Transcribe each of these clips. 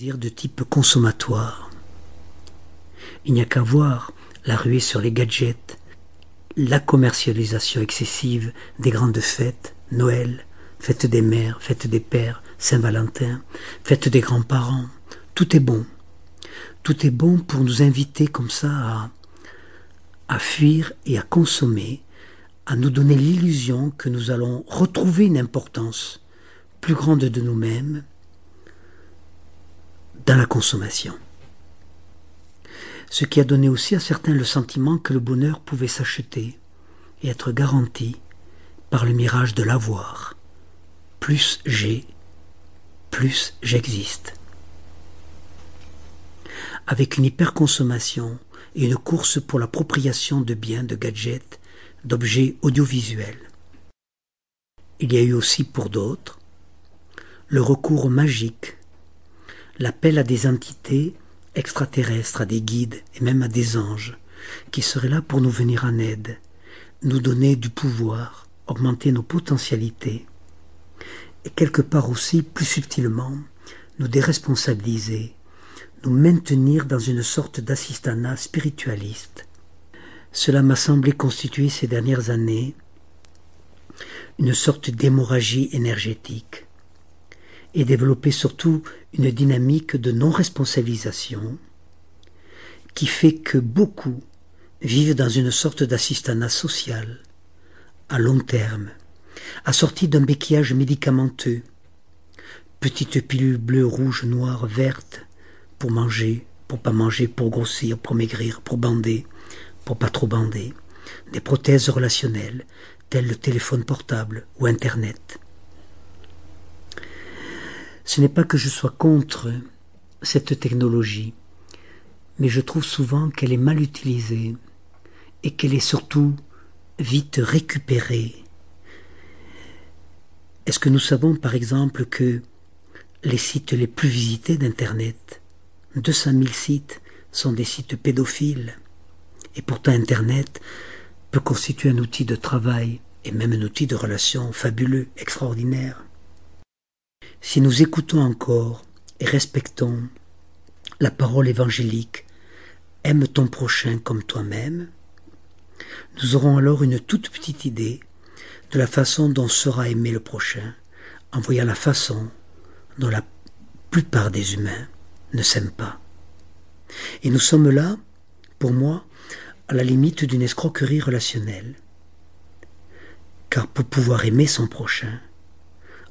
de type consommatoire. Il n'y a qu'à voir la ruée sur les gadgets, la commercialisation excessive des grandes fêtes, Noël, fête des mères, fête des pères, Saint-Valentin, fête des grands-parents. Tout est bon. Tout est bon pour nous inviter comme ça à, à fuir et à consommer, à nous donner l'illusion que nous allons retrouver une importance plus grande de nous-mêmes la consommation. Ce qui a donné aussi à certains le sentiment que le bonheur pouvait s'acheter et être garanti par le mirage de l'avoir. Plus j'ai, plus j'existe. Avec une hyperconsommation et une course pour l'appropriation de biens, de gadgets, d'objets audiovisuels. Il y a eu aussi pour d'autres le recours magique, l'appel à des entités extraterrestres, à des guides et même à des anges qui seraient là pour nous venir en aide, nous donner du pouvoir, augmenter nos potentialités et quelque part aussi, plus subtilement, nous déresponsabiliser, nous maintenir dans une sorte d'assistanat spiritualiste. Cela m'a semblé constituer ces dernières années une sorte d'hémorragie énergétique et développer surtout une dynamique de non-responsabilisation qui fait que beaucoup vivent dans une sorte d'assistanat social à long terme, assorti d'un béquillage médicamenteux, petite pilule bleue, rouge, noire, verte, pour manger, pour pas manger, pour grossir, pour maigrir, pour bander, pour pas trop bander, des prothèses relationnelles, telles le téléphone portable ou Internet. Ce n'est pas que je sois contre cette technologie, mais je trouve souvent qu'elle est mal utilisée et qu'elle est surtout vite récupérée. Est-ce que nous savons par exemple que les sites les plus visités d'Internet, 200 000 sites, sont des sites pédophiles Et pourtant Internet peut constituer un outil de travail et même un outil de relation fabuleux, extraordinaire? Si nous écoutons encore et respectons la parole évangélique, aime ton prochain comme toi-même, nous aurons alors une toute petite idée de la façon dont sera aimé le prochain, en voyant la façon dont la plupart des humains ne s'aiment pas. Et nous sommes là, pour moi, à la limite d'une escroquerie relationnelle. Car pour pouvoir aimer son prochain,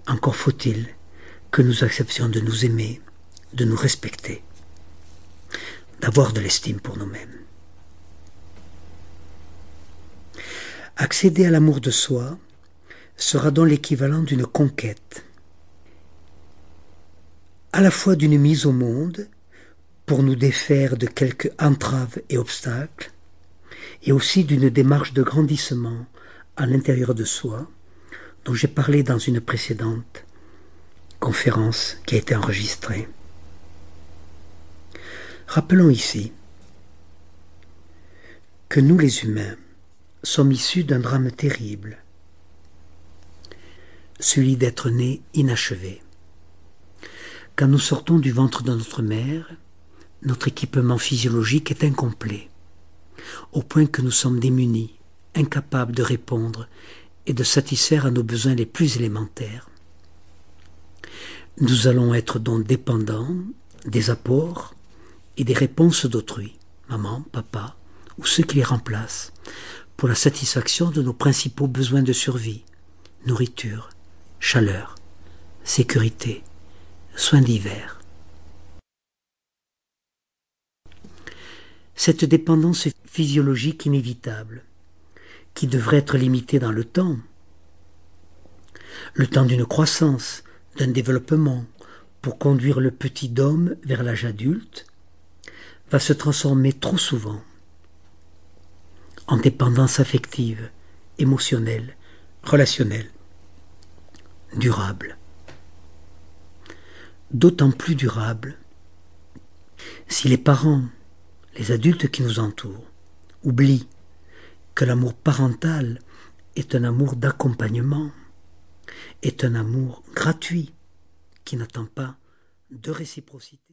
encore faut-il que nous acceptions de nous aimer, de nous respecter, d'avoir de l'estime pour nous-mêmes. Accéder à l'amour de soi sera donc l'équivalent d'une conquête, à la fois d'une mise au monde pour nous défaire de quelques entraves et obstacles, et aussi d'une démarche de grandissement à l'intérieur de soi, dont j'ai parlé dans une précédente conférence qui a été enregistrée. Rappelons ici que nous les humains sommes issus d'un drame terrible, celui d'être nés inachevés. Quand nous sortons du ventre de notre mère, notre équipement physiologique est incomplet, au point que nous sommes démunis, incapables de répondre et de satisfaire à nos besoins les plus élémentaires. Nous allons être donc dépendants des apports et des réponses d'autrui, maman, papa, ou ceux qui les remplacent, pour la satisfaction de nos principaux besoins de survie, nourriture, chaleur, sécurité, soins divers. Cette dépendance physiologique inévitable, qui devrait être limitée dans le temps, le temps d'une croissance, d'un développement pour conduire le petit homme vers l'âge adulte va se transformer trop souvent en dépendance affective, émotionnelle, relationnelle, durable. D'autant plus durable si les parents, les adultes qui nous entourent, oublient que l'amour parental est un amour d'accompagnement, est un amour gratuit qui n'attend pas de réciprocité.